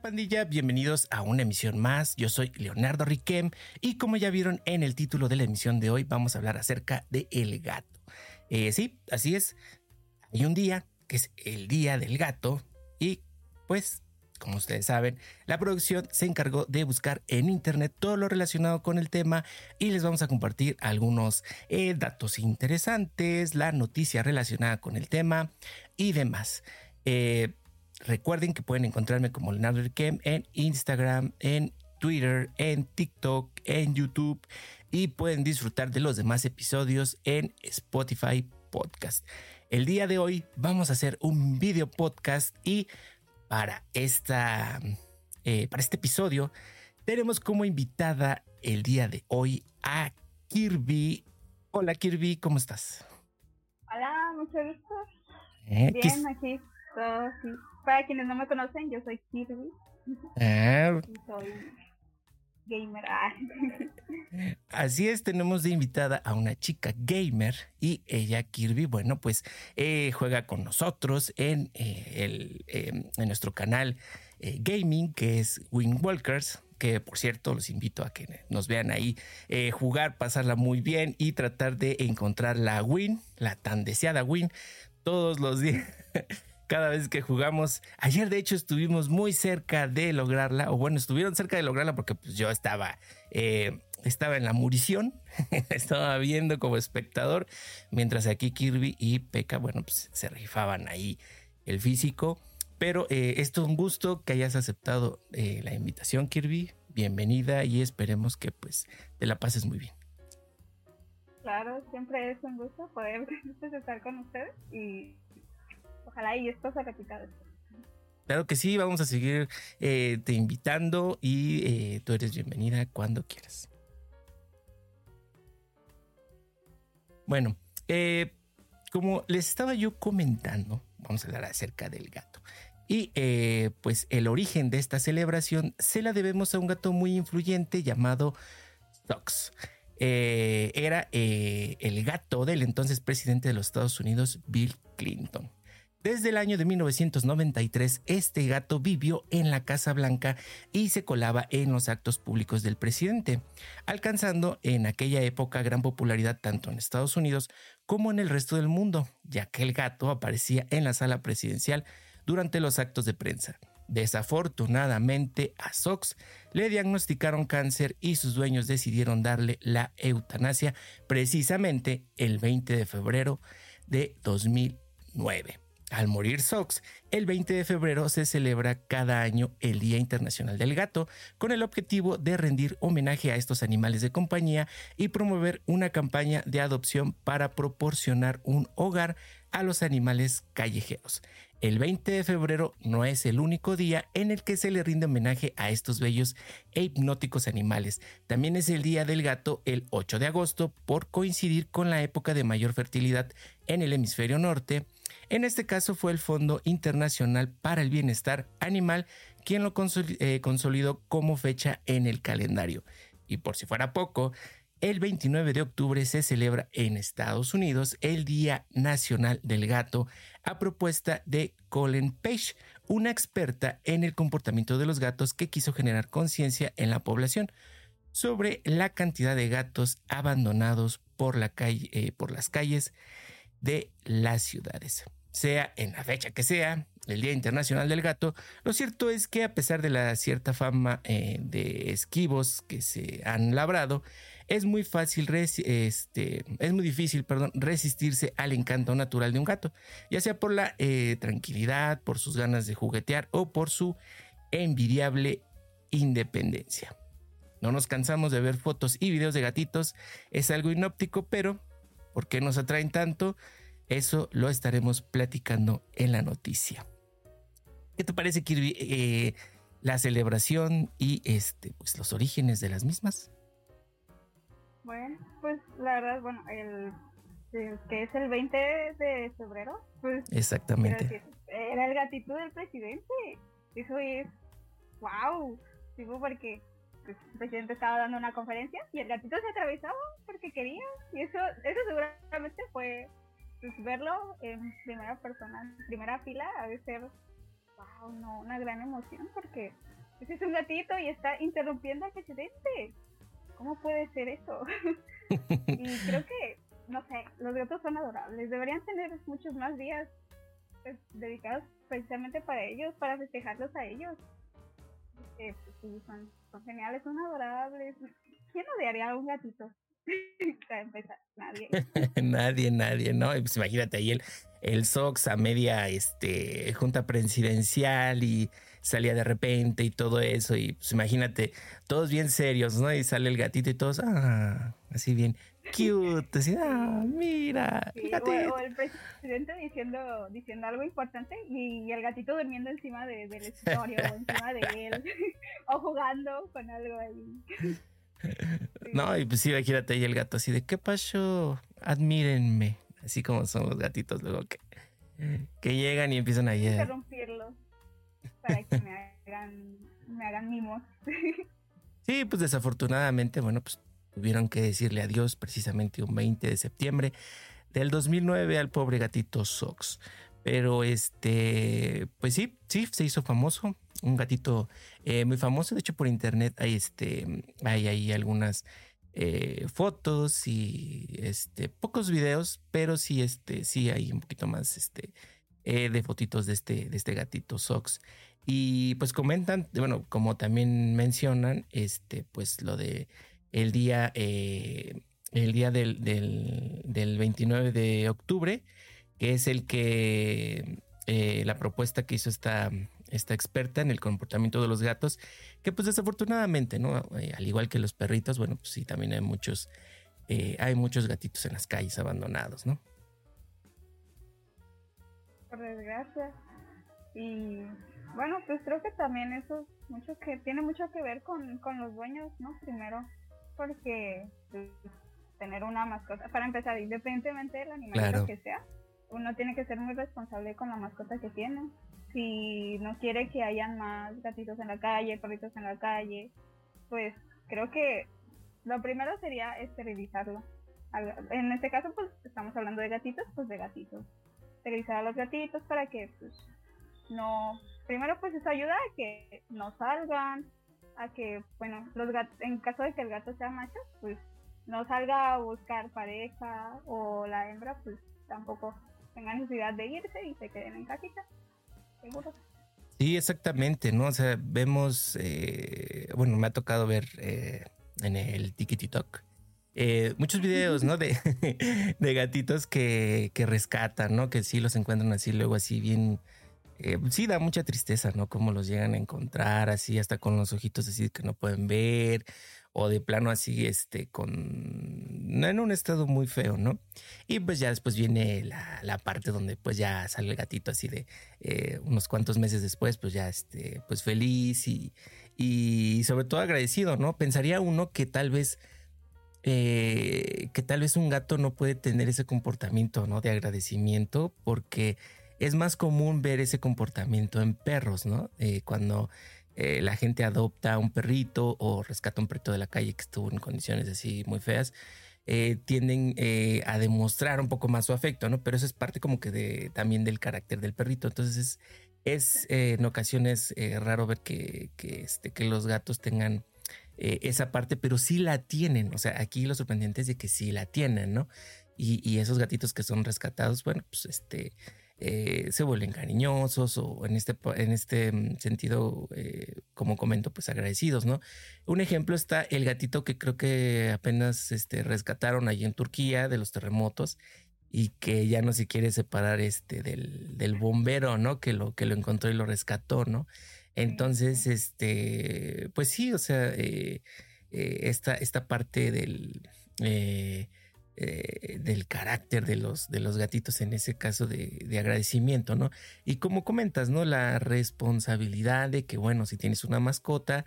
pandilla? Bienvenidos a una emisión más. Yo soy Leonardo Riquem y como ya vieron en el título de la emisión de hoy vamos a hablar acerca de el gato. Eh, sí, así es. Hay un día que es el día del gato y pues como ustedes saben, la producción se encargó de buscar en internet todo lo relacionado con el tema y les vamos a compartir algunos eh, datos interesantes, la noticia relacionada con el tema y demás. Eh, Recuerden que pueden encontrarme como Leonardo Riquem en Instagram, en Twitter, en TikTok, en YouTube y pueden disfrutar de los demás episodios en Spotify Podcast. El día de hoy vamos a hacer un video podcast y para, esta, eh, para este episodio tenemos como invitada el día de hoy a Kirby. Hola Kirby, ¿cómo estás? Hola, mucho gusto. Eh, Bien, aquí, todo sí. Para quienes no me conocen, yo soy Kirby. Ah. soy gamer. Ah. Así es, tenemos de invitada a una chica gamer y ella, Kirby, bueno, pues eh, juega con nosotros en, eh, el, em, en nuestro canal eh, gaming que es Wingwalkers que por cierto los invito a que nos vean ahí jugar, pasarla muy bien y tratar de encontrar la win, la tan deseada win todos los días cada vez que jugamos. Ayer de hecho estuvimos muy cerca de lograrla, o bueno, estuvieron cerca de lograrla porque pues, yo estaba, eh, estaba en la murición, estaba viendo como espectador, mientras aquí Kirby y Pekka, bueno, pues se rifaban ahí el físico. Pero eh, esto es un gusto que hayas aceptado eh, la invitación, Kirby. Bienvenida y esperemos que pues te la pases muy bien. Claro, siempre es un gusto poder estar con ustedes y Ojalá y esto se repita Claro que sí, vamos a seguir eh, te invitando y eh, tú eres bienvenida cuando quieras. Bueno, eh, como les estaba yo comentando, vamos a hablar acerca del gato. Y pues el origen de esta celebración se la debemos a un gato muy influyente llamado Sox. era el gato del entonces presidente de los Estados Unidos, Bill Clinton. Desde el año de 1993, este gato vivió en la Casa Blanca y se colaba en los actos públicos del presidente, alcanzando en aquella época gran popularidad tanto en Estados Unidos como en el resto del mundo, ya que el gato aparecía en la sala presidencial durante los actos de prensa. Desafortunadamente a Sox le diagnosticaron cáncer y sus dueños decidieron darle la eutanasia precisamente el 20 de febrero de 2009. Al morir Sox, el 20 de febrero se celebra cada año el Día Internacional del Gato, con el objetivo de rendir homenaje a estos animales de compañía y promover una campaña de adopción para proporcionar un hogar a los animales callejeros. El 20 de febrero no es el único día en el que se le rinde homenaje a estos bellos e hipnóticos animales. También es el Día del Gato el 8 de agosto por coincidir con la época de mayor fertilidad en el hemisferio norte en este caso fue el Fondo Internacional para el Bienestar Animal quien lo eh, consolidó como fecha en el calendario. Y por si fuera poco, el 29 de octubre se celebra en Estados Unidos el Día Nacional del Gato a propuesta de Colin Page, una experta en el comportamiento de los gatos que quiso generar conciencia en la población sobre la cantidad de gatos abandonados por, eh, por las calles de las ciudades sea en la fecha que sea, el Día Internacional del Gato, lo cierto es que a pesar de la cierta fama eh, de esquivos que se han labrado, es muy fácil, este, es muy difícil, perdón, resistirse al encanto natural de un gato, ya sea por la eh, tranquilidad, por sus ganas de juguetear o por su envidiable independencia. No nos cansamos de ver fotos y videos de gatitos, es algo inóptico, pero ¿por qué nos atraen tanto? Eso lo estaremos platicando en la noticia. ¿Qué te parece, Kirby, eh, la celebración y este, pues, los orígenes de las mismas? Bueno, pues la verdad, bueno, el, que es el 20 de febrero, pues exactamente. era el gatito del presidente. Eso es wow, digo porque pues, el presidente estaba dando una conferencia y el gatito se atravesaba porque quería y eso eso seguramente fue pues verlo en primera persona, primera fila, ha de ser wow, no, una gran emoción porque ese es un gatito y está interrumpiendo al presidente. ¿Cómo puede ser eso? y creo que, no sé, los gatos son adorables. Deberían tener muchos más días pues, dedicados precisamente para ellos, para festejarlos a ellos. Eh, pues, sí, son, son geniales, son adorables. ¿Quién odiaría a un gatito? para empezar, nadie. nadie, nadie, ¿no? Pues imagínate ahí el, el Sox a media este, junta presidencial y salía de repente y todo eso. Y pues imagínate, todos bien serios, ¿no? Y sale el gatito y todos, ah, así bien cute, así, ah, mira. o, el presidente diciendo, diciendo algo importante y, el gatito durmiendo encima de, del escritorio o encima de él, o jugando con algo ahí. No, y pues sí, imagínate ahí el gato así de, ¿qué pasó? Admírenme. Así como son los gatitos luego que, que llegan y empiezan a... Interrumpirlos para que me hagan, me hagan mimos. Sí, pues desafortunadamente, bueno, pues tuvieron que decirle adiós precisamente un 20 de septiembre del 2009 al pobre gatito Sox. Pero este, pues sí, sí, se hizo famoso. Un gatito eh, muy famoso. De hecho, por internet hay este, hay ahí algunas eh, fotos y este, pocos videos, pero sí, este, sí hay un poquito más este, eh, de fotitos de este, de este gatito Sox. Y pues comentan, bueno, como también mencionan, este, pues lo de el día, el día del, del, 29 de octubre, que es el que la propuesta que hizo esta, esta experta en el comportamiento de los gatos, que pues desafortunadamente, ¿no? Eh, al igual que los perritos, bueno, pues sí, también hay muchos, eh, hay muchos gatitos en las calles abandonados, ¿no? Por desgracia. Y bueno, pues creo que también eso mucho que tiene mucho que ver con, con los dueños, ¿no? Primero, porque pues, tener una mascota, para empezar, independientemente del animal que sea, uno tiene que ser muy responsable con la mascota que tiene si no quiere que hayan más gatitos en la calle, perritos en la calle, pues creo que lo primero sería esterilizarlo. En este caso, pues estamos hablando de gatitos, pues de gatitos. Esterilizar a los gatitos para que, pues, no. Primero, pues eso ayuda a que no salgan, a que, bueno, los gatos, en caso de que el gato sea macho, pues no salga a buscar pareja o la hembra, pues tampoco tenga necesidad de irse y se queden en casita. Sí, exactamente, ¿no? O sea, vemos, eh, bueno, me ha tocado ver eh, en el TikTok eh, muchos videos, ¿no? De, de gatitos que, que, rescatan, ¿no? Que sí los encuentran así, luego así bien... sí, da mucha tristeza, ¿no? Cómo los llegan a encontrar así, hasta con los ojitos así que no pueden ver, o de plano así, este, con, en un estado muy feo, ¿no? Y pues ya después viene la, la parte donde pues ya sale el gatito así de eh, unos cuantos meses después, pues ya, este, pues feliz y, y sobre todo agradecido, ¿no? Pensaría uno que tal vez... Eh, que tal vez un gato no puede tener ese comportamiento, ¿no? De agradecimiento, porque es más común ver ese comportamiento en perros, ¿no? Eh, cuando eh, la gente adopta un perrito o rescata un perrito de la calle que estuvo en condiciones así muy feas, eh, tienden a demostrar un poco más su afecto, ¿no? Pero eso es parte como que de, también del carácter del perrito. Entonces es, en ocasiones raro ver que, este, que los gatos tengan esa parte, pero sí la tienen. O sea, aquí lo sorprendente es de que sí la tienen, ¿no? Y, y esos gatitos que son rescatados, bueno, pues este eh, se vuelven cariñosos o en este, en este mm, sentido, eh, como comento, pues agradecidos, ¿no? Un ejemplo está el gatito que creo que apenas este, rescataron allí en Turquía de los terremotos y que ya no se quiere separar este del, del bombero, ¿no? Que lo, que lo encontró y lo rescató, ¿no? Entonces, este, pues sí, o sea, eh, esta, esta parte del eh, del carácter de los, de los gatitos en ese caso de, agradecimiento, ¿no? Y como comentas, ¿no? La responsabilidad de que, bueno, si tienes una mascota,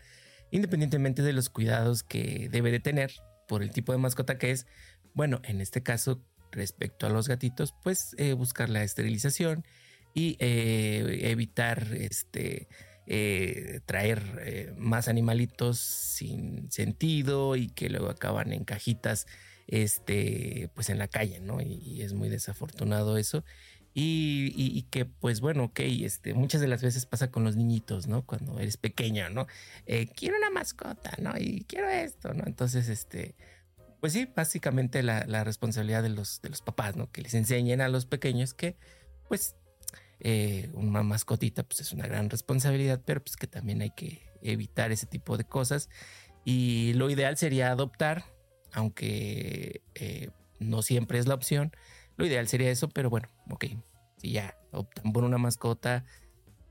independientemente de los cuidados que debe de tener por el tipo de mascota que es, bueno, en este caso, respecto a los gatitos, pues eh, buscar la esterilización y eh, evitar este... traer más animalitos sin sentido y que luego acaban en cajitas este, pues en la calle, ¿no? Y, es muy desafortunado eso. Y, que, pues bueno, ok, este, muchas de las veces pasa con los niñitos, ¿no? Cuando eres pequeño, ¿no? Eh, quiero una mascota, ¿no? Y quiero esto, ¿no? Entonces, este, pues sí, básicamente la, la responsabilidad de los, de los papás, ¿no? Que les enseñen a los pequeños que, pues, eh, una mascotita, pues es una gran responsabilidad, pero pues que también hay que evitar ese tipo de cosas. Y lo ideal sería adoptar, aunque eh, no siempre es la opción lo ideal sería eso, pero bueno, ok. Si ya optan por una mascota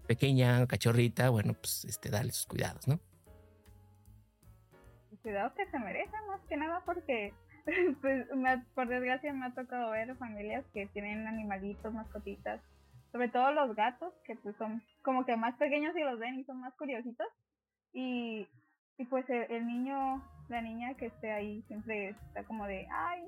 pequeña, cachorrita, bueno, pues este, dale sus cuidados, ¿no? Cuidados que se merecen, más que nada, porque pues por desgracia me ha tocado ver familias que tienen animalitos, mascotitas, sobre todo los gatos, que pues son como que más pequeños y los ven y son más curiositos. Y, y pues el niño, la niña que esté ahí siempre está como de, ay,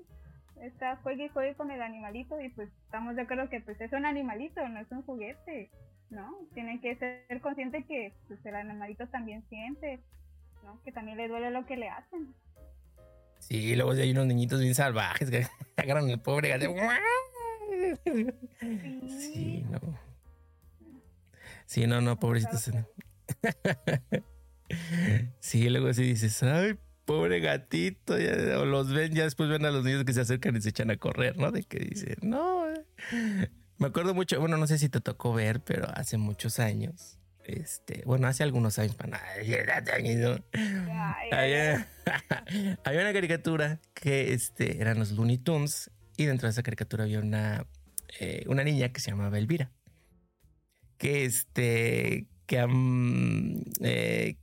está juegue y juegue con el animalito y pues estamos de acuerdo que pues es un animalito, no es un juguete, ¿no? Tienen que ser conscientes que pues el animalito también siente, ¿no? Que también le duele lo que le hacen. Sí, luego hay unos niñitos bien salvajes que agarran el pobre gato. Sí. no. Sí, no, no, pobrecitos. Sí, luego sí dices, ay, pobre gatito, o los ven, ya después ven a los niños que se acercan y se echan a correr, ¿no? De que dicen, no. Eh". Me acuerdo mucho, bueno, no sé si te tocó ver, pero hace muchos años, este, bueno, hace algunos años, para había, había una caricatura que este, eran los Looney Tunes y dentro de esa caricatura había una, eh, una niña que se llamaba Elvira, que este, que, eh,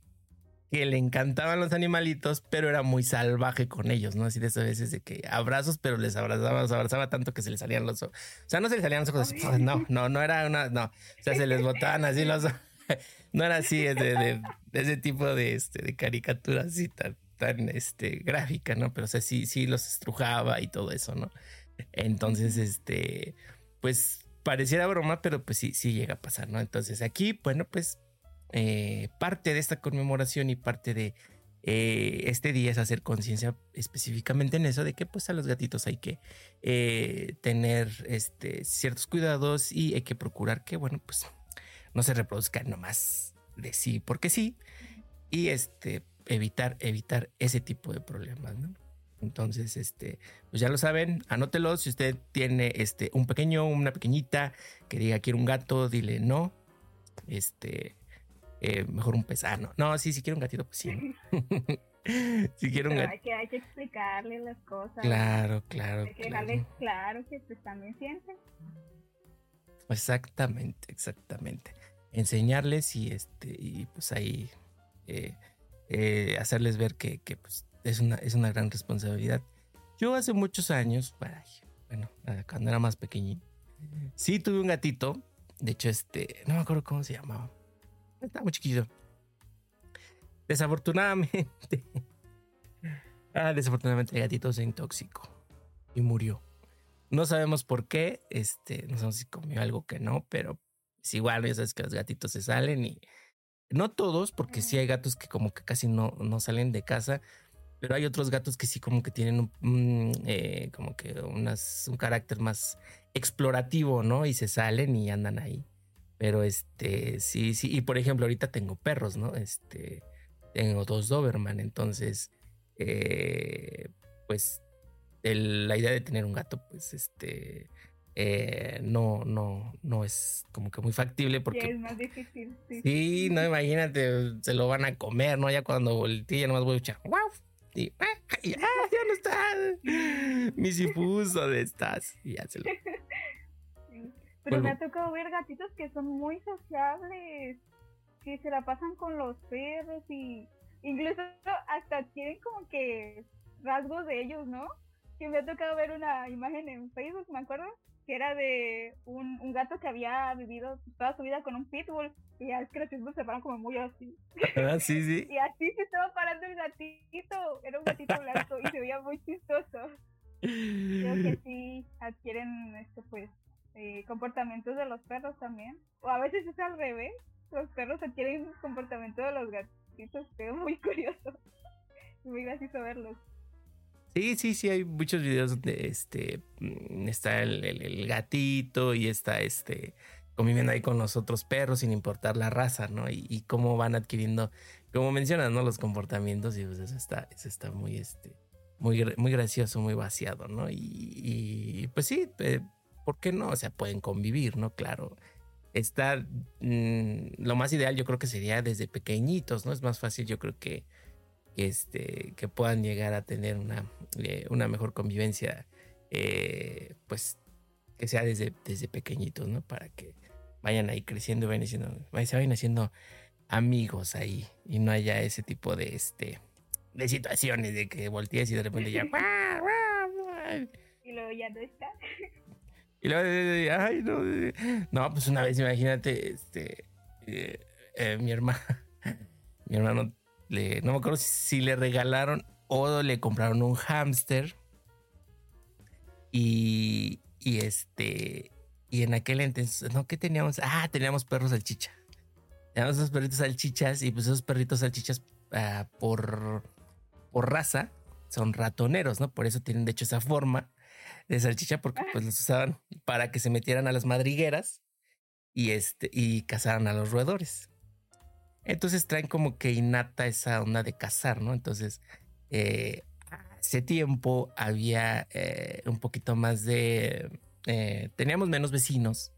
que le encantaban los animalitos, pero era muy salvaje con ellos, ¿no? Así de esas veces de que abrazos, pero les abrazaba, los abrazaba tanto que se les salían los ojos. O sea, no se les salían los ojos así, no, no, no era una, no. O sea, se les botaban así los ojos. No era así de, de, ese tipo de, este, de caricatura así tan, tan este, gráfica, ¿no? Pero o sea, sí, sí los estrujaba y todo eso, ¿no? Entonces, este, pues pareciera broma, pero pues sí, sí llega a pasar, ¿no? Entonces aquí, bueno, pues eh, parte de esta conmemoración y parte de eh, este día es hacer conciencia específicamente en eso de que pues a los gatitos hay que eh, tener este, ciertos cuidados y hay que procurar que bueno pues no se reproduzcan nomás de sí porque sí y este evitar evitar ese tipo de problemas ¿no? Entonces, este, pues ya lo saben, anótelo. Si usted tiene este, un pequeño, una pequeñita que diga quiero un gato, dile no. Este, eh, mejor un pesano. No, sí, si quiero un gatito, pues sí. si quiero un gatito. Hay que, hay que explicarle las cosas. Claro, claro. Hay que dejarle claro, que pues también sienten. Exactamente, exactamente. Enseñarles y este, y pues ahí eh, eh, hacerles ver que, que pues, es una, es una gran responsabilidad. Yo hace muchos años, bueno, cuando era más pequeñín, sí tuve un gatito. De hecho, este, no me acuerdo cómo se llamaba estaba muy chiquito. Desafortunadamente. ah, desafortunadamente el gatito se intoxicó y murió. No sabemos por qué. Este, no sabemos si comió algo que no, pero es igual, ya sabes que los gatitos se salen y. No todos, porque sí hay gatos que como que casi no, no salen de casa, pero hay otros gatos que sí como que tienen un, eh, como que un carácter más explorativo, ¿no? Y se salen y andan ahí. Pero este, sí, sí. Y por ejemplo, ahorita tengo perros, ¿no? Este, tengo dos Doberman. Entonces, eh, pues la idea de tener un gato, pues este, eh, no, no, no es como que muy factible porque. es más difícil. Sí. no, imagínate, se lo van a comer, ¿no? Ya cuando voltee, ya nomás voy a echar, ¡wow! Y, ¡ah! Ya, no está. Mi sifus, ¿dónde estás? Y ya se lo. Pero me ha tocado ver gatitos que son muy sociables, que se la pasan con los perros y incluso hasta tienen como que rasgos de ellos, ¿no? Que me ha tocado ver una imagen en Facebook, me acuerdo, que era de un, un gato que había vivido toda su vida con un pitbull y es que los pitbulls se paran como muy así. Ah, sí, sí. y así se estaba parando el gatito, era un gatito blanco y se veía muy chistoso. Creo que sí adquieren esto pues eh, comportamientos de los perros también. O a veces es al revés. Los perros adquieren comportamiento de los gatitos. Es muy curioso. Muy gracioso verlos. Sí, sí, sí, hay muchos videos donde este mm, está el, gatito y está este conviviendo ahí con los otros perros sin importar la raza, ¿no? Y, cómo van adquiriendo, como mencionas, ¿no? Los comportamientos y pues eso está, eso está muy, este, muy, muy gracioso, muy vaciado, ¿no? Y, pues sí, eh, ¿por qué no? O sea, pueden convivir, ¿no? Claro. Estar, mm, lo más ideal yo creo que sería desde pequeñitos, ¿no? Es más fácil, yo creo que este, que puedan llegar a tener una, eh, una mejor convivencia, eh, pues que sea desde, desde pequeñitos, ¿no? Para que vayan ahí creciendo, vayan haciendo, se vayan haciendo amigos ahí y no haya ese tipo de, este, de situaciones de que voltees y de repente ya... y luego ya no está. Y luego, ay, no. No, pues una vez, imagínate, este, eh, mi hermano, mi hermano no me acuerdo si, le regalaron o le compraron un hámster. Y, y este, y en aquel entonces, ¿no? ¿Qué teníamos? Ah, teníamos perros salchicha. Teníamos esos perritos salchichas y pues esos perritos salchichas ah, por, por raza son ratoneros, ¿no? Por eso tienen de hecho esa forma de salchicha porque pues los usaban para que se metieran a las madrigueras y este y cazaran a los roedores. Entonces traen como que innata esa onda de cazar, ¿no? Entonces, eh, hace tiempo había eh, un poquito más de... Eh, teníamos menos vecinos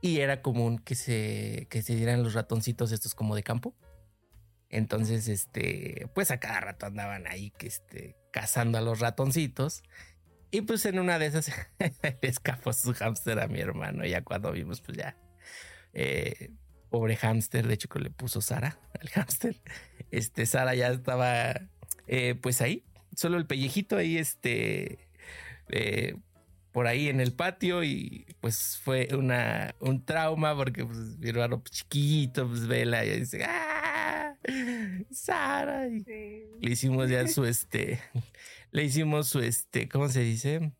y era común que se, que se dieran los ratoncitos estos como de campo. Entonces, este, pues a cada rato andaban ahí que este, cazando a los ratoncitos. Y pues en una de esas le escapó su hámster a mi hermano. Ya cuando vimos, pues ya pobre hámster, de hecho que le puso Sara al hámster. Este, Sara ya estaba eh, pues ahí, solo el pellejito ahí, este, eh, por ahí en el patio y pues fue una, un trauma porque pues, mi hermano pues, chiquito, pues vela y dice, ¡ah! Sara. Le hicimos ya su, este, le hicimos su, este, ¿cómo se dice?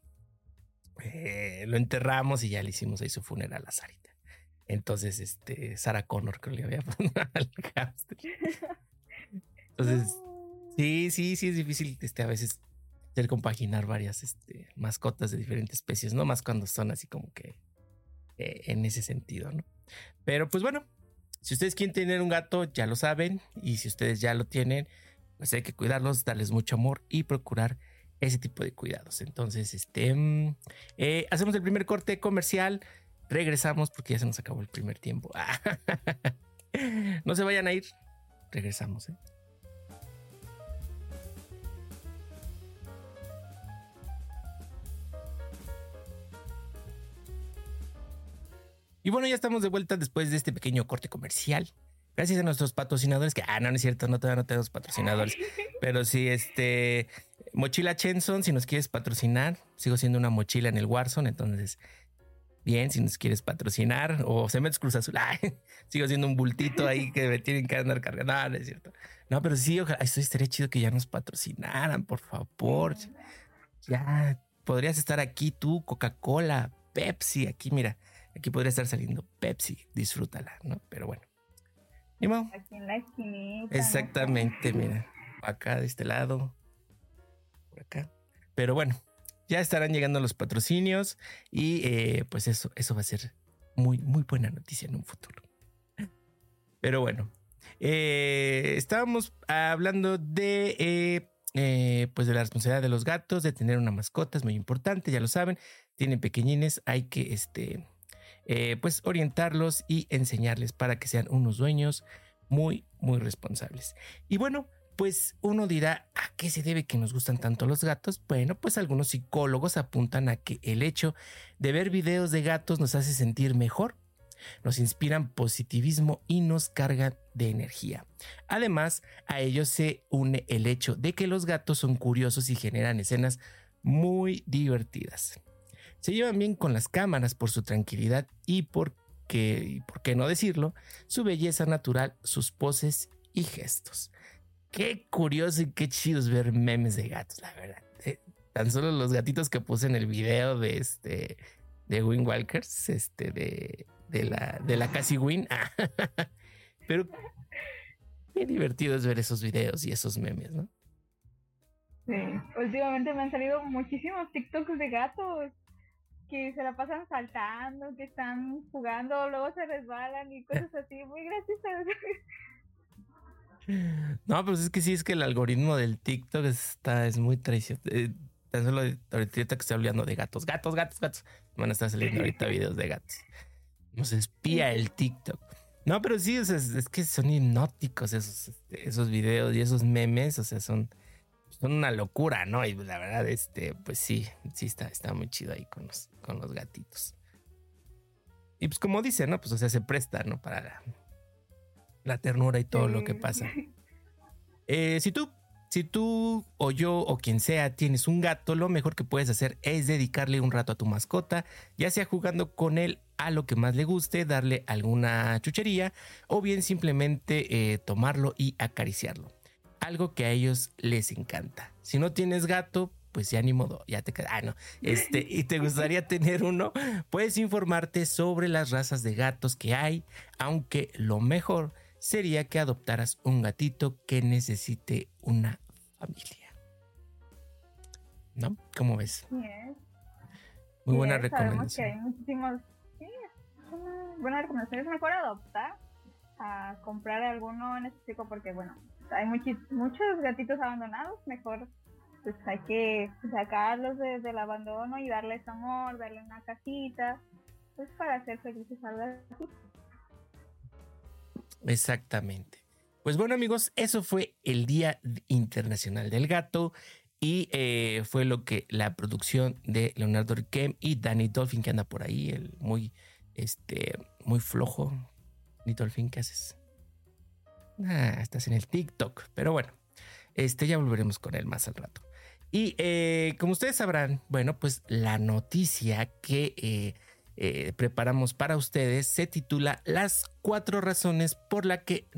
Eh, lo enterramos y ya le hicimos ahí su funeral a Sarita. Entonces, este, Sarah Connor creo que le había puesto al hámster. Entonces, sí, sí, sí es difícil este, a veces hacer compaginar varias este, mascotas de diferentes especies, no más cuando son así como que eh, en ese sentido, ¿no? Pero pues bueno, si ustedes quieren tener un gato, ya lo saben, y si ustedes ya lo tienen, pues hay que cuidarlos, darles mucho amor y procurar ese tipo de cuidados. Entonces, este, mm, eh, hacemos el primer corte comercial. Regresamos porque ya se nos acabó el primer tiempo. no se vayan a ir. Regresamos. ¿eh? Y bueno, ya estamos de vuelta después de este pequeño corte comercial. Gracias a nuestros patrocinadores, que, ah, no, no es cierto, no, todavía no tenemos patrocinadores. Pero sí, este, Mochila Chenson, si nos quieres patrocinar, sigo siendo una mochila en el Warzone, entonces bien, si nos quieres patrocinar o se metes Cruz Azul, sigo siendo un bultito ahí que me tienen que andar cargando. No, no es cierto. No, pero sí, ojalá, esto estaría chido que ya nos patrocinaran, por favor. Ya podrías estar aquí tú, Coca-Cola, Pepsi, aquí mira, aquí podría estar saliendo Pepsi, disfrútala, ¿no? Pero bueno. Aquí en la esquinita. Exactamente, mira, acá de este lado, por acá. Pero bueno, ya estarán llegando los patrocinios y eh, pues eso, eso va a ser muy, muy buena noticia en un futuro. Pero bueno, eh, estábamos hablando de, eh, pues de la responsabilidad de los gatos, de tener una mascota, es muy importante, ya lo saben, tienen pequeñines, hay que este, pues orientarlos y enseñarles para que sean unos dueños muy, muy responsables. Y bueno, pues uno dirá, ¿a qué se debe que nos gustan tanto los gatos? Bueno, pues algunos psicólogos apuntan a que el hecho de ver videos de gatos nos hace sentir mejor, nos inspiran positivismo y nos cargan de energía. Además, a ello se une el hecho de que los gatos son curiosos y generan escenas muy divertidas. Se llevan bien con las cámaras por su tranquilidad y porque, por qué no decirlo, su belleza natural, sus poses y gestos. Qué curioso y qué chido es ver memes de gatos, la verdad. Eh, tan solo los gatitos que puse en el video de este de Win Walkers, este de, de la de la casi Win. Pero qué divertido es ver esos videos y esos memes, ¿no? Sí. Últimamente me han salido muchísimos TikToks de gatos que se la pasan saltando, que están jugando, luego se resbalan y cosas así, muy graciosas. No, pues es que sí, es que el algoritmo del TikTok está, es muy traicionero. Eh, tan solo ahorita que estoy hablando de gatos, gatos, gatos, gatos. Van a estar saliendo ahorita videos de gatos. Nos espía el TikTok. No, pero sí, es, que son hipnóticos esos, este, esos videos y esos memes, o sea, son, son una locura, ¿no? Y la verdad, este, pues sí, sí está, está muy chido ahí con los, con los gatitos. Y pues como dice, ¿no? Pues o sea, se presta, ¿no? Para la, ternura y todo lo que pasa. Eh, si tú, si tú o yo o quien sea tienes un gato, lo mejor que puedes hacer es dedicarle un rato a tu mascota, ya sea jugando con él a lo que más le guste, darle alguna chuchería o bien simplemente eh, tomarlo y acariciarlo algo que a ellos les encanta. Si no tienes gato, pues ya ni modo, ya te queda. Ah, no. Este, y te gustaría tener uno, puedes informarte sobre las razas de gatos que hay, aunque lo mejor sería que adoptaras un gatito que necesite una familia. ¿No? ¿Cómo ves? Muy buena recomendación. Que hay muchísimos. Sí, buena recomendación. Es mejor adoptar a comprar alguno en específico porque, bueno, hay muchos gatitos abandonados, mejor pues hay que sacarlos desde el abandono y darles amor, darle una casita, pues para hacer felices al gatito. Exactamente. Pues bueno amigos, eso fue el Día Internacional del Gato y eh, fue lo que la producción de Leonardo Riquem y Danny Dolphin que anda por ahí, el muy, este, muy flojo. Danny Dolphin, ¿qué haces? Ah, estás en el TikTok. Pero bueno, este ya volveremos con él más al rato. Y eh, como ustedes sabrán, bueno, pues la noticia que eh, eh, preparamos para ustedes se titula Las cuatro razones por las que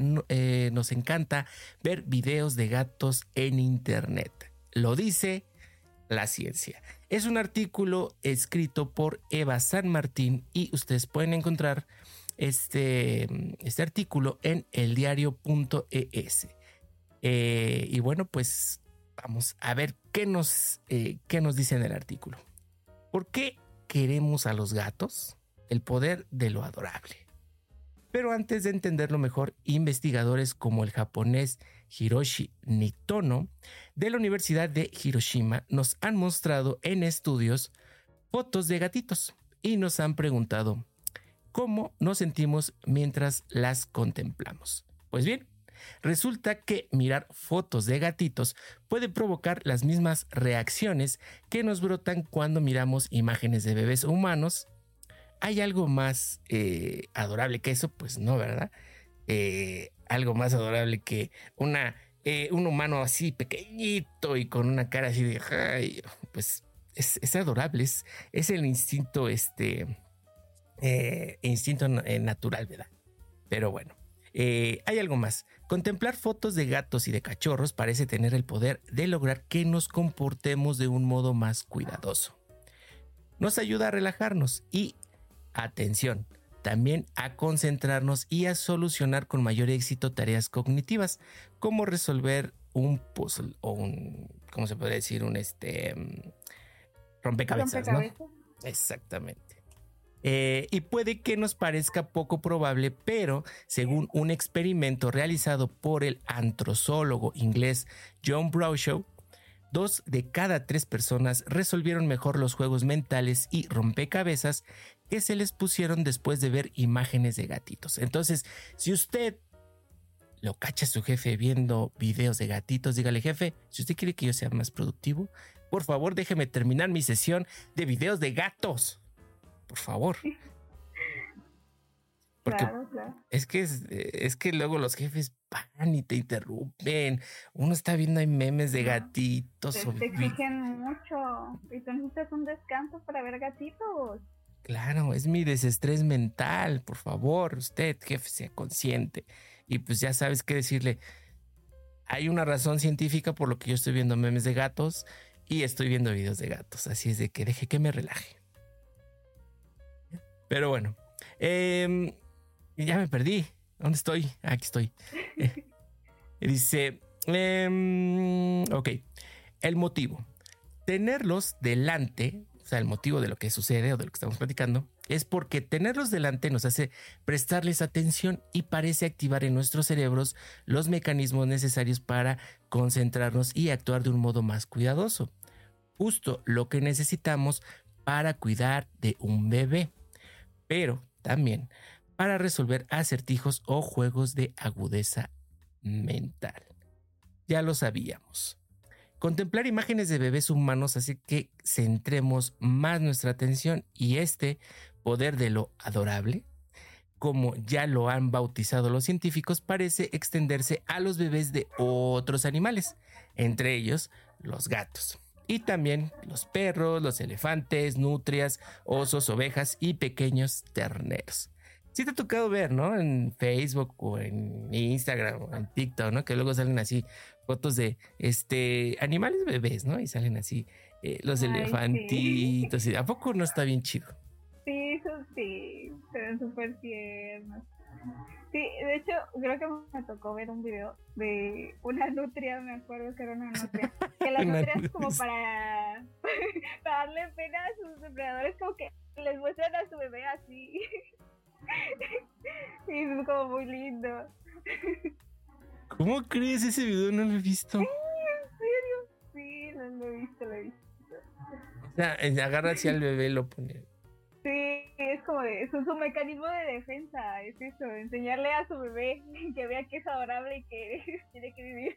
nos encanta ver videos de gatos en Internet. Lo dice la ciencia. Es un artículo escrito por Eva San Martín y ustedes pueden encontrar este, este artículo en eldiario.es. Eh, y bueno, pues vamos a ver qué nos, eh, qué nos dice en el artículo. ¿Por qué queremos a los gatos? El poder de lo adorable. Pero antes de entenderlo mejor, investigadores como el japonés Hiroshi Nitono de la Universidad de Hiroshima nos han mostrado en estudios fotos de gatitos y nos han preguntado cómo nos sentimos mientras las contemplamos. Pues bien, resulta que mirar fotos de gatitos puede provocar las mismas reacciones que nos brotan cuando miramos imágenes de bebés humanos. ¿Hay algo más eh, adorable que eso? Pues no, ¿verdad? Eh, algo más adorable que una, eh, un humano así pequeñito y con una cara así de... pues es, adorable, es, es el instinto este, eh, instinto eh, natural, ¿verdad? Pero bueno, eh, hay algo más. Contemplar fotos de gatos y de cachorros parece tener el poder de lograr que nos comportemos de un modo más cuidadoso. Nos ayuda a relajarnos y, atención, también a concentrarnos y a solucionar con mayor éxito tareas cognitivas, como resolver un puzzle o un, ¿cómo se puede decir? Un este mm, rompecabezas, ¿no? Exactamente. Eh, y puede que nos parezca poco probable, pero según un experimento realizado por el antropólogo inglés John Bradshaw, dos de cada tres personas resolvieron mejor los juegos mentales y rompecabezas que se les pusieron después de ver imágenes de gatitos. Entonces, si usted lo cacha a su jefe viendo videos de gatitos, dígale jefe, si usted quiere que yo sea más productivo, por favor déjeme terminar mi sesión de videos de gatos por favor. Porque es que es, que luego los jefes van y te interrumpen. Uno está viendo ahí memes de gatitos. Te, te exigen mucho y tú necesitas un descanso para ver gatitos. Claro, es mi desestrés mental, por favor, usted, jefe, sea consciente. Y pues ya sabes qué decirle. Hay una razón científica por lo que yo estoy viendo memes de gatos y estoy viendo videos de gatos. Así es de que deje que me relaje. Pero bueno, em, ya me perdí. ¿Dónde estoy? Aquí estoy. dice, em, ok. El motivo. Tenerlos delante, o sea, el motivo de lo que sucede o de lo que estamos platicando, es porque tenerlos delante nos hace prestarles atención y parece activar en nuestros cerebros los mecanismos necesarios para concentrarnos y actuar de un modo más cuidadoso. Justo lo que necesitamos para cuidar de un bebé, pero también para resolver acertijos o juegos de agudeza mental. Ya lo sabíamos. Contemplar imágenes de bebés humanos hace que centremos más nuestra atención y este poder de lo adorable, como ya lo han bautizado los científicos, parece extenderse a los bebés de otros animales, entre ellos los gatos. Y también los perros, los elefantes, nutrias, osos, ovejas y pequeños terneros. Sí te ha tocado ver, ¿no? En Facebook o en Instagram o en TikTok, ¿no? Que luego salen así fotos de este animales bebés, ¿no? Y salen así eh, los elefantitos. ¿A poco no está bien chido? Sí, eso sí, se ven súper tiernos. Sí, de hecho, creo que me tocó ver un video de una nutria, me acuerdo que era una nutria. Que las nutrias como para, para darle pena a sus depredadores, como que les muestran a su bebé así. Y es como muy lindo. ¿Cómo crees ese video? No lo he visto. Sí, en serio. Sí, no lo he visto, lo he visto. O sea, agarra así al bebé y lo pone. Sí, es como de, es su mecanismo de defensa, es eso, enseñarle a su bebé que vea que es adorable y que tiene que vivir.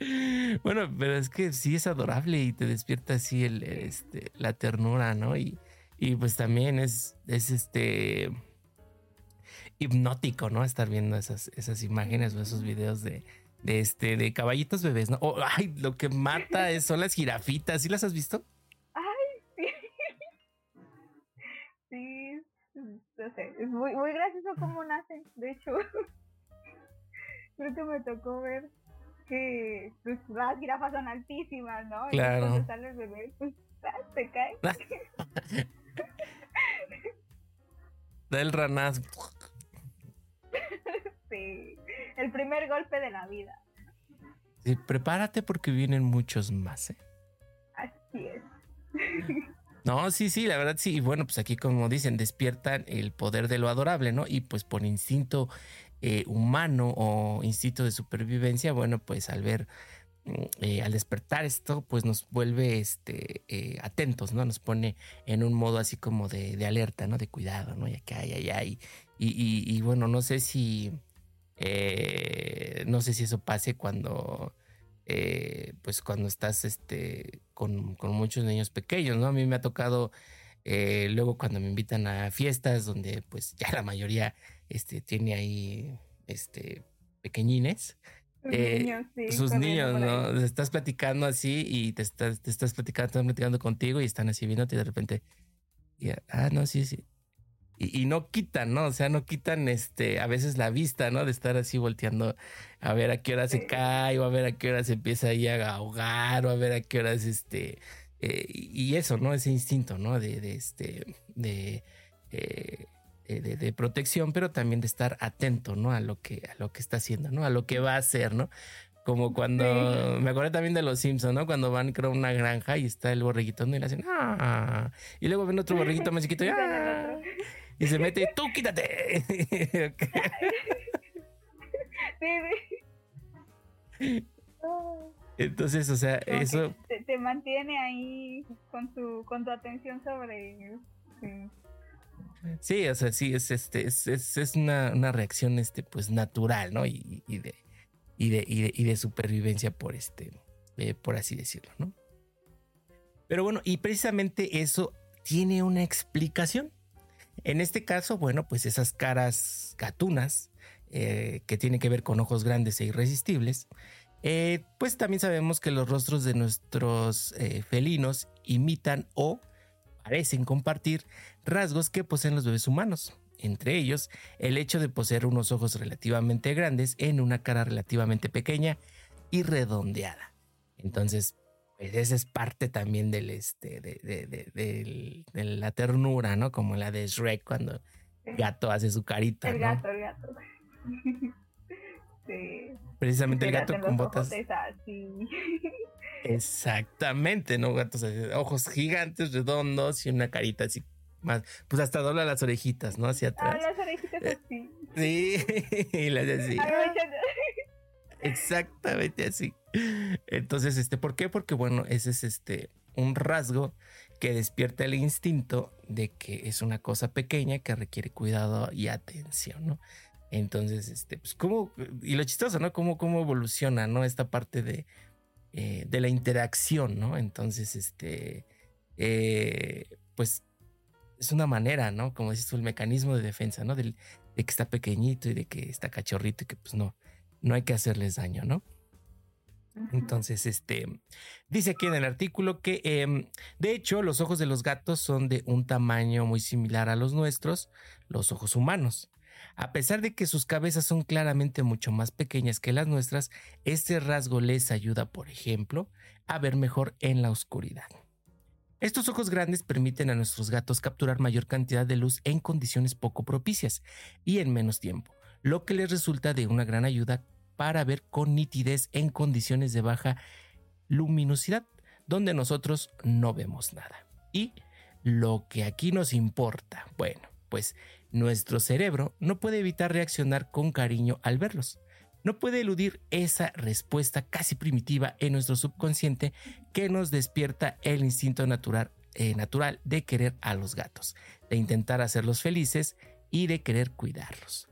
bueno, pero es que sí es adorable y te despierta así el, este, la ternura, ¿no? Y, y pues también es, es este hipnótico, ¿no? Estar viendo esas, esas imágenes o esos videos de, de este, de caballitos bebés, ¿no? ay, lo que mata es, son las jirafitas, ¿sí las has visto? No sé, es muy, muy gracioso cómo nacen, de hecho. Creo que me tocó ver que pues, las jirafas son altísimas, ¿no? Claro. Y cuando sale el bebé, pues se cae. da el ranazo. sí, el primer golpe de la vida. Sí, prepárate porque vienen muchos más, ¿eh? Así es. No, sí, sí, la verdad sí. Y bueno, pues aquí como dicen, despiertan el poder de lo adorable, ¿no? Y pues por instinto eh, humano o instinto de supervivencia, bueno, pues al ver, mm, eh, al despertar esto, pues nos vuelve este, eh, atentos, ¿no? Nos pone en un modo así como de, alerta, ¿no? De cuidado, ¿no? Y acá, hay, allá. Y, y, y, bueno, no sé si, no sé si eso pase cuando eh, pues cuando estás este, con, muchos niños pequeños, ¿no? A mí me ha tocado eh, luego cuando me invitan a fiestas donde pues ya la mayoría este, tiene ahí este, pequeñines. Sus eh, niños, sí, sus niños, ¿no? Estás platicando así y te estás, te estás platicando, están platicando contigo y están así viéndote y de repente, ah, no, sí, sí, y, no quitan, ¿no? O sea, no quitan este, a veces la vista, ¿no? De estar así volteando a ver a qué hora se cae o a ver a qué hora se empieza ahí a ahogar o a ver a qué horas este, eh, y eso, ¿no? Ese instinto, ¿no? De, de este, de, eh, de, de, protección, pero también de estar atento, ¿no? A lo que, a lo que está haciendo, ¿no? A lo que va a hacer, ¿no? Como cuando, me acuerdo también de los Simpsons, ¿no? Cuando van, creo, a una granja y está el borreguito, ¿no? Y le hacen, ¡ah! Y luego ven otro borreguito más chiquito y, ¡ah! Y se mete, tú quítate. Entonces, o sea, eso... Te, mantiene ahí con tu, con tu atención sobre... Sí. o sea, sí, es, este, es, es, una, una, reacción este, pues, natural, ¿no? Y, y, de, y, de, y, de, supervivencia por, este, eh, por así decirlo, ¿no? Pero bueno, y precisamente eso tiene una explicación. En este caso, bueno, pues esas caras gatunas eh, que tienen que ver con ojos grandes e irresistibles, eh, pues también sabemos que los rostros de nuestros eh, felinos imitan o parecen compartir rasgos que poseen los bebés humanos. Entre ellos, el hecho de poseer unos ojos relativamente grandes en una cara relativamente pequeña y redondeada. Entonces, pues esa es parte también del este, de, de, de, la ternura, ¿no? Como la de Shrek cuando el gato hace su carita. El gato, el gato. sí. precisamente el gato con botas. Exactamente, ¿no? Gatos ojos gigantes, redondos y una carita así más. Pues hasta dobla las orejitas, ¿no? Hacia atrás. Ah, las orejitas eh, así. Sí, y las así. Exactamente así. Entonces, este, ¿por qué? Porque, bueno, ese es este un rasgo que despierta el instinto de que es una cosa pequeña que requiere cuidado y atención, ¿no? Entonces, este, pues, ¿cómo? Y lo chistoso, ¿no? ¿Cómo, cómo evoluciona, ¿no? Esta parte de, eh, de la interacción, ¿no? Entonces, este, eh, pues, es una manera, ¿no? Como dices tú, el mecanismo de defensa, ¿no? de que está pequeñito y de que está cachorrito y que, pues, no, no hay que hacerles daño, ¿no? Entonces, este, dice aquí en el artículo que, em, de hecho, los ojos de los gatos son de un tamaño muy similar a los nuestros, los ojos humanos. A pesar de que sus cabezas son claramente mucho más pequeñas que las nuestras, este rasgo les ayuda, por ejemplo, a ver mejor en la oscuridad. Estos ojos grandes permiten a nuestros gatos capturar mayor cantidad de luz en condiciones poco propicias y en menos tiempo, lo que les resulta de una gran ayuda para ver con nitidez en condiciones de baja luminosidad, donde nosotros no vemos nada. Y lo que aquí nos importa, bueno, pues nuestro cerebro no puede evitar reaccionar con cariño al verlos. No puede eludir esa respuesta casi primitiva en nuestro subconsciente que nos despierta el instinto natural, eh, natural de querer a los gatos, de intentar hacerlos felices y de querer cuidarlos.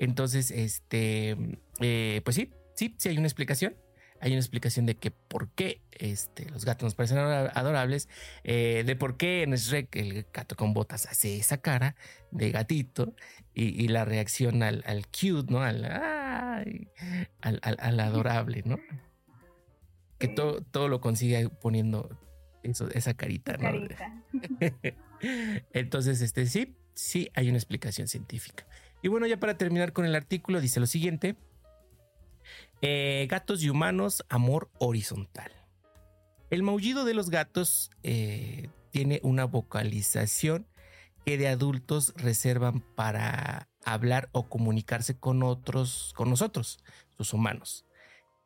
Entonces, este, eh, pues sí, sí, sí hay una explicación hay una explicación de que por qué este, los gatos nos parecen adorables, eh, de por qué en Shrek el gato con botas hace esa cara de gatito y, la reacción al, cute, ¿no? Al, al, adorable, ¿no? Que todo, todo lo consigue poniendo eso, esa carita, ¿no? Entonces, este sí, sí hay una explicación científica. Y bueno, ya para terminar con el artículo, dice lo siguiente. Eh, gatos y humanos, amor horizontal. El maullido de los gatos eh, tiene una vocalización que de adultos reservan para hablar o comunicarse con otros, con nosotros, sus humanos.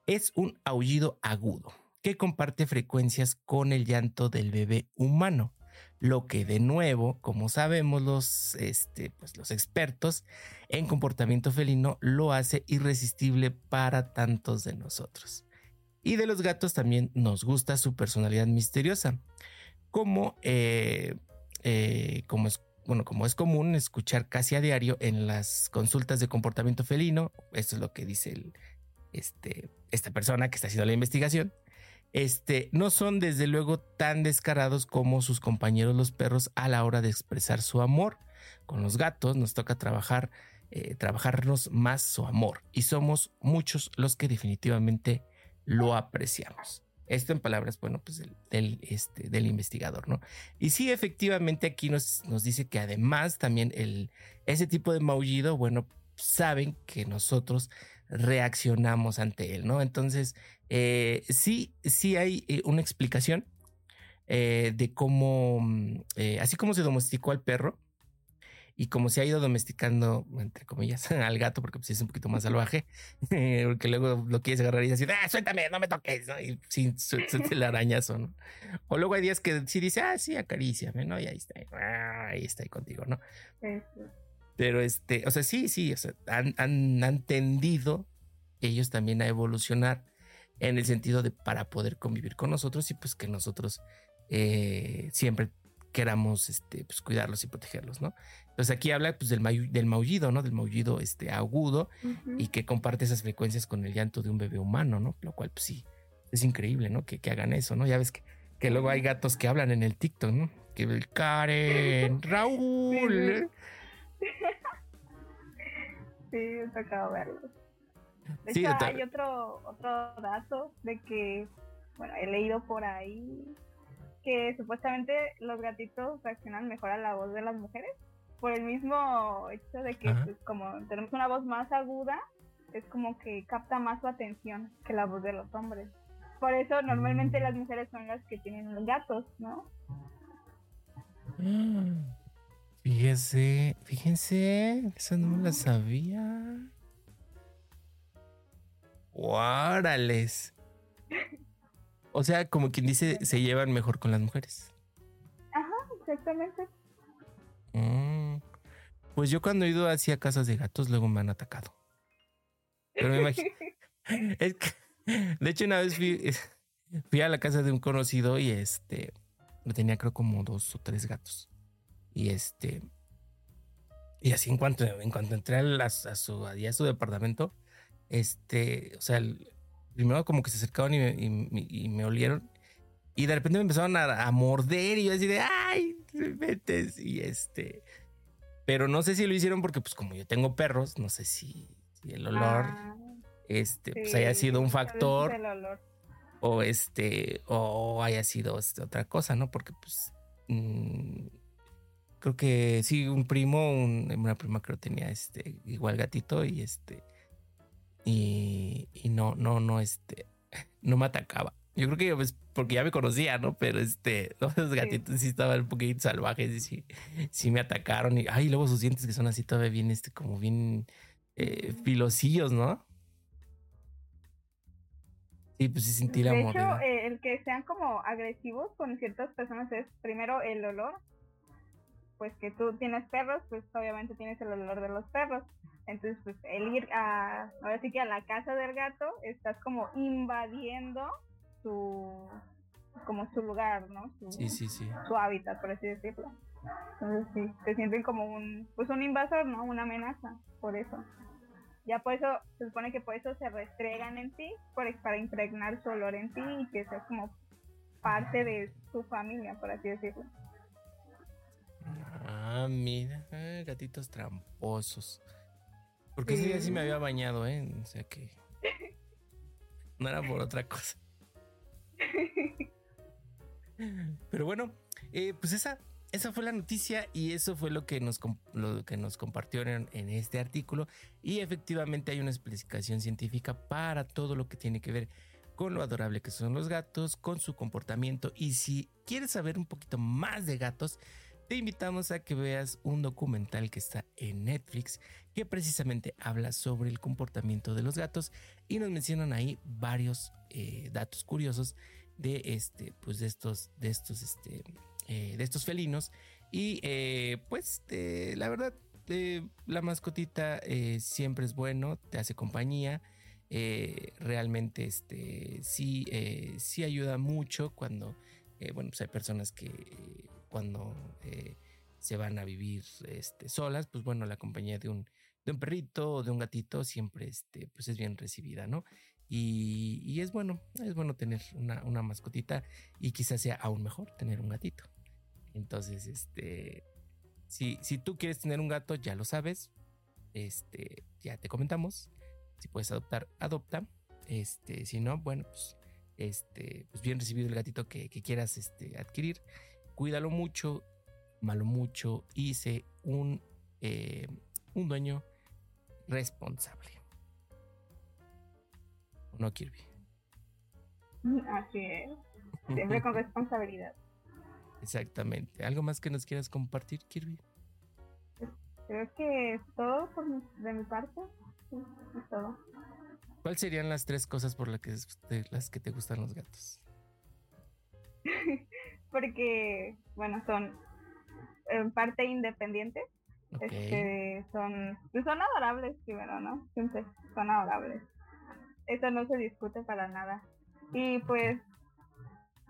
Es un aullido agudo que comparte frecuencias con el llanto del bebé humano lo que de nuevo, como sabemos los, este, pues los expertos en comportamiento felino, lo hace irresistible para tantos de nosotros. Y de los gatos también nos gusta su personalidad misteriosa, como, eh, eh, como es bueno, como es común escuchar casi a diario en las consultas de comportamiento felino, esto es lo que dice este, esta persona que está haciendo la investigación, este, no son desde luego tan descarados como sus compañeros los perros a la hora de expresar su amor. Con los gatos nos toca trabajar, eh, trabajarnos más su amor y somos muchos los que definitivamente lo apreciamos. Esto en palabras, bueno, pues del, este, investigador, ¿no? Y sí, efectivamente aquí nos, nos dice que además también el, ese tipo de maullido, bueno, saben que nosotros reaccionamos ante él, ¿no? Entonces, eh, sí, sí hay eh, una explicación eh, de cómo, mm, así como se domesticó al perro y como se ha ido domesticando, entre comillas, al gato, porque pues, es un poquito más salvaje, porque luego lo quieres agarrar y dices, ah, suéltame, no me toques, ¿no? Y sin el arañazo, ¿no? O luego hay días que sí dice, ah, sí, acaríciame, ¿no? Y ahí está, ahí está ahí contigo, ¿no? Pero este, o sea, sí, sí, o sea, han, han, tendido ellos también a evolucionar en el sentido de para poder convivir con nosotros y pues que nosotros eh, siempre queramos este, pues, cuidarlos y protegerlos, ¿no? Entonces aquí habla pues del, del maullido, ¿no? Del maullido este, agudo y que comparte esas frecuencias con el llanto de un bebé humano, ¿no? Lo cual pues sí, es increíble, ¿no? Que, que hagan eso, ¿no? Ya ves que, que luego hay gatos que hablan en el TikTok, ¿no? Que el Karen, Raúl, sí, me tocado verlo. De hecho, hay otro, otro dato de que, bueno, he leído por ahí que supuestamente los gatitos reaccionan mejor a la voz de las mujeres por el mismo hecho de que pues, como tenemos una voz más aguda es como que capta más su atención que la voz de los hombres por eso normalmente las mujeres son las que tienen los gatos no mm. Fíjese, fíjense, esa no me la sabía. ¡Órales! O sea, como quien dice, se llevan mejor con las mujeres. Ajá, exactamente. Mm. Pues yo cuando he ido hacia casas de gatos, luego me han atacado. Pero me imagino. es que, de hecho, una vez fui, fui a la casa de un conocido y este tenía creo como dos o tres gatos. Y este. Y así en cuanto, en cuanto entré a, su, a su departamento, este, o sea, primero como que se acercaban y me, olieron. Y de repente me empezaron a, morder y yo así de, ay, vete. Y este, pero no sé si lo hicieron porque pues como yo tengo perros, no sé si, el olor, ah, este, pues haya sido un factor. O este, o haya sido este, otra cosa, ¿no? Porque pues... Mm, creo que sí, un primo, una prima creo tenía este igual gatito y este y, y no, no, no, este, no me atacaba. Yo creo que pues, porque ya me conocía, ¿no? Pero este, los gatitos sí, estaban un poquito salvajes y sí, sí me atacaron. Y ay, luego sus dientes que son así todavía bien, este, como bien eh, filosillos, ¿no? Sí, pues sí sentí la De hecho, eh, el que sean como agresivos con ciertas personas es primero el olor. Pues que tú tienes perros, pues obviamente tienes el olor de los perros. Entonces, pues el ir a, ahora sí que a la casa del gato, estás como invadiendo su, como su lugar, ¿no? Su, sí, sí, sí. Su hábitat, por así decirlo. Entonces, sí, te sienten como un, pues un invasor, ¿no? Una amenaza, por eso. Ya por eso, se supone que por eso se restregan en ti, por, para impregnar su olor en ti y que seas como parte de su familia, por así decirlo. Ah, mira, gatitos tramposos. Porque ese día sí me había bañado, ¿eh? O sea que. No era por otra cosa. Pero bueno, eh, pues esa, esa fue la noticia y eso fue lo que nos, lo que nos compartieron en este artículo. Y efectivamente hay una explicación científica para todo lo que tiene que ver con lo adorable que son los gatos, con su comportamiento. Y si quieres saber un poquito más de gatos, te invitamos a que veas un documental que está en Netflix que precisamente habla sobre el comportamiento de los gatos y nos mencionan ahí varios eh, datos curiosos de este pues de estos de estos este eh, de estos felinos. Y eh, pues la verdad la mascotita siempre es bueno te hace compañía realmente este sí sí ayuda mucho cuando bueno pues hay personas que cuando se van a vivir este, solas, pues bueno, la compañía de un, de un perrito o de un gatito siempre este, pues es bien recibida, ¿no? Y, es bueno, es bueno tener una, una, mascotita y quizás sea aún mejor tener un gatito. Entonces, este, si, si tú quieres tener un gato, ya lo sabes, este, ya te comentamos. Si puedes adoptar, adopta. Este, si no, bueno, pues, este, pues bien recibido el gatito que, quieras este, adquirir. Cuídalo mucho, malo mucho y sé un, eh, un dueño responsable. no, Kirby? Así es. Siempre con responsabilidad. Exactamente. ¿Algo más que nos quieras compartir, Kirby? Creo que es todo por de mi parte. es todo. ¿Cuáles serían las tres cosas por las que, las que te gustan los gatos? Porque, bueno, son en parte independientes. Este, son, pues son adorables primero, ¿no? Siempre son adorables. Eso no se discute para nada. Y pues,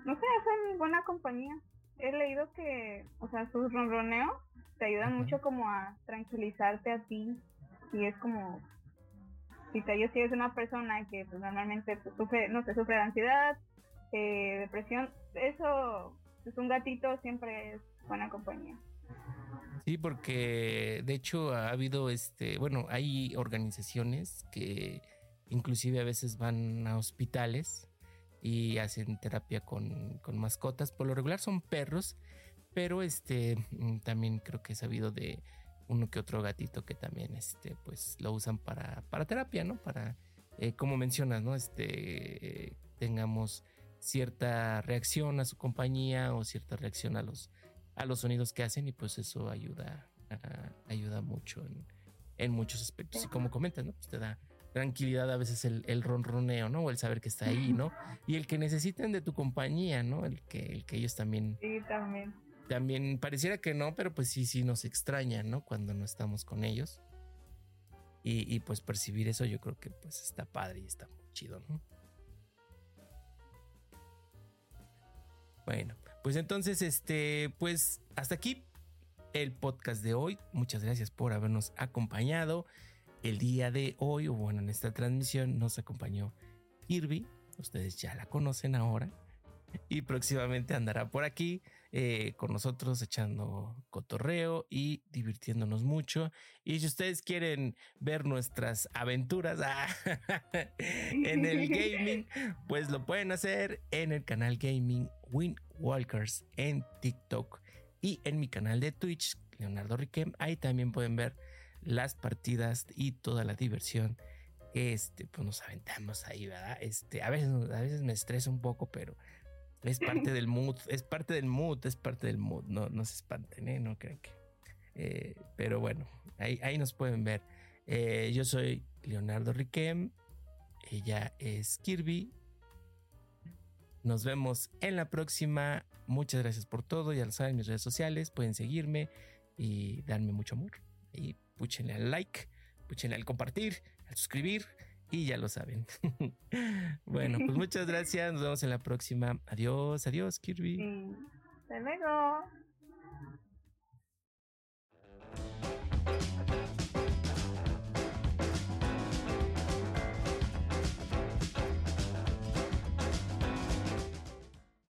no sé, hacen buena compañía. He leído que, o sea, sus ronroneos te ayudan mucho como a tranquilizarte a ti. Y es como, si te si es una persona que pues, normalmente sufre, no sé, sufre de ansiedad, eh, depresión, eso, pues un gatito siempre es buena compañía. Sí, porque de hecho ha habido este, bueno, hay organizaciones que inclusive a veces van a hospitales y hacen terapia con, mascotas. Por lo regular son perros, pero este mm, también creo que he sabido de uno que otro gatito que también este, pues lo usan para, para terapia, ¿no? Para, eh, como mencionas, ¿no? Este, tengamos cierta reacción a su compañía o cierta reacción a los a los sonidos que hacen y pues eso ayuda, ayuda mucho en, muchos aspectos. Y como comentas, ¿no? Pues te da tranquilidad a veces el, el, ronroneo, ¿no? O el saber que está ahí, ¿no? Y el que necesiten de tu compañía, ¿no? El que, el que ellos también. Sí, también. También pareciera que no, pero pues sí, sí nos extrañan, ¿no? Cuando no estamos con ellos. Y, y pues percibir eso yo creo que pues está padre y está muy chido, ¿no? Bueno, pues entonces, este, pues hasta aquí el podcast de hoy. Muchas gracias por habernos acompañado. El día de hoy, o bueno, en esta transmisión nos acompañó Kirby. Ustedes ya la conocen ahora. Y próximamente andará por aquí eh, con nosotros echando cotorreo y divirtiéndonos mucho. Y si ustedes quieren ver nuestras aventuras ah, en el gaming, pues lo pueden hacer en el canal Gaming Windwalkers en TikTok y en mi canal de Twitch, Leonardo Riquem. Ahí también pueden ver las partidas y toda la diversión. Este, pues nos aventamos ahí, ¿verdad? Este, a veces, a veces me estresa un poco, pero es parte del mood, es parte del mood, es parte del mood. No, no se espanten, ¿eh? No creen que. Eh, pero bueno, ahí, ahí nos pueden ver. Eh, yo soy Leonardo Riquem. Ella es Kirby. Nos vemos en la próxima. Muchas gracias por todo. Ya lo saben, mis redes sociales. Pueden seguirme y darme mucho amor. Y púchenle al like, púchenle al compartir, al suscribir y ya lo saben. bueno, pues muchas gracias. Nos vemos en la próxima. Adiós, adiós, Kirby. Hasta luego.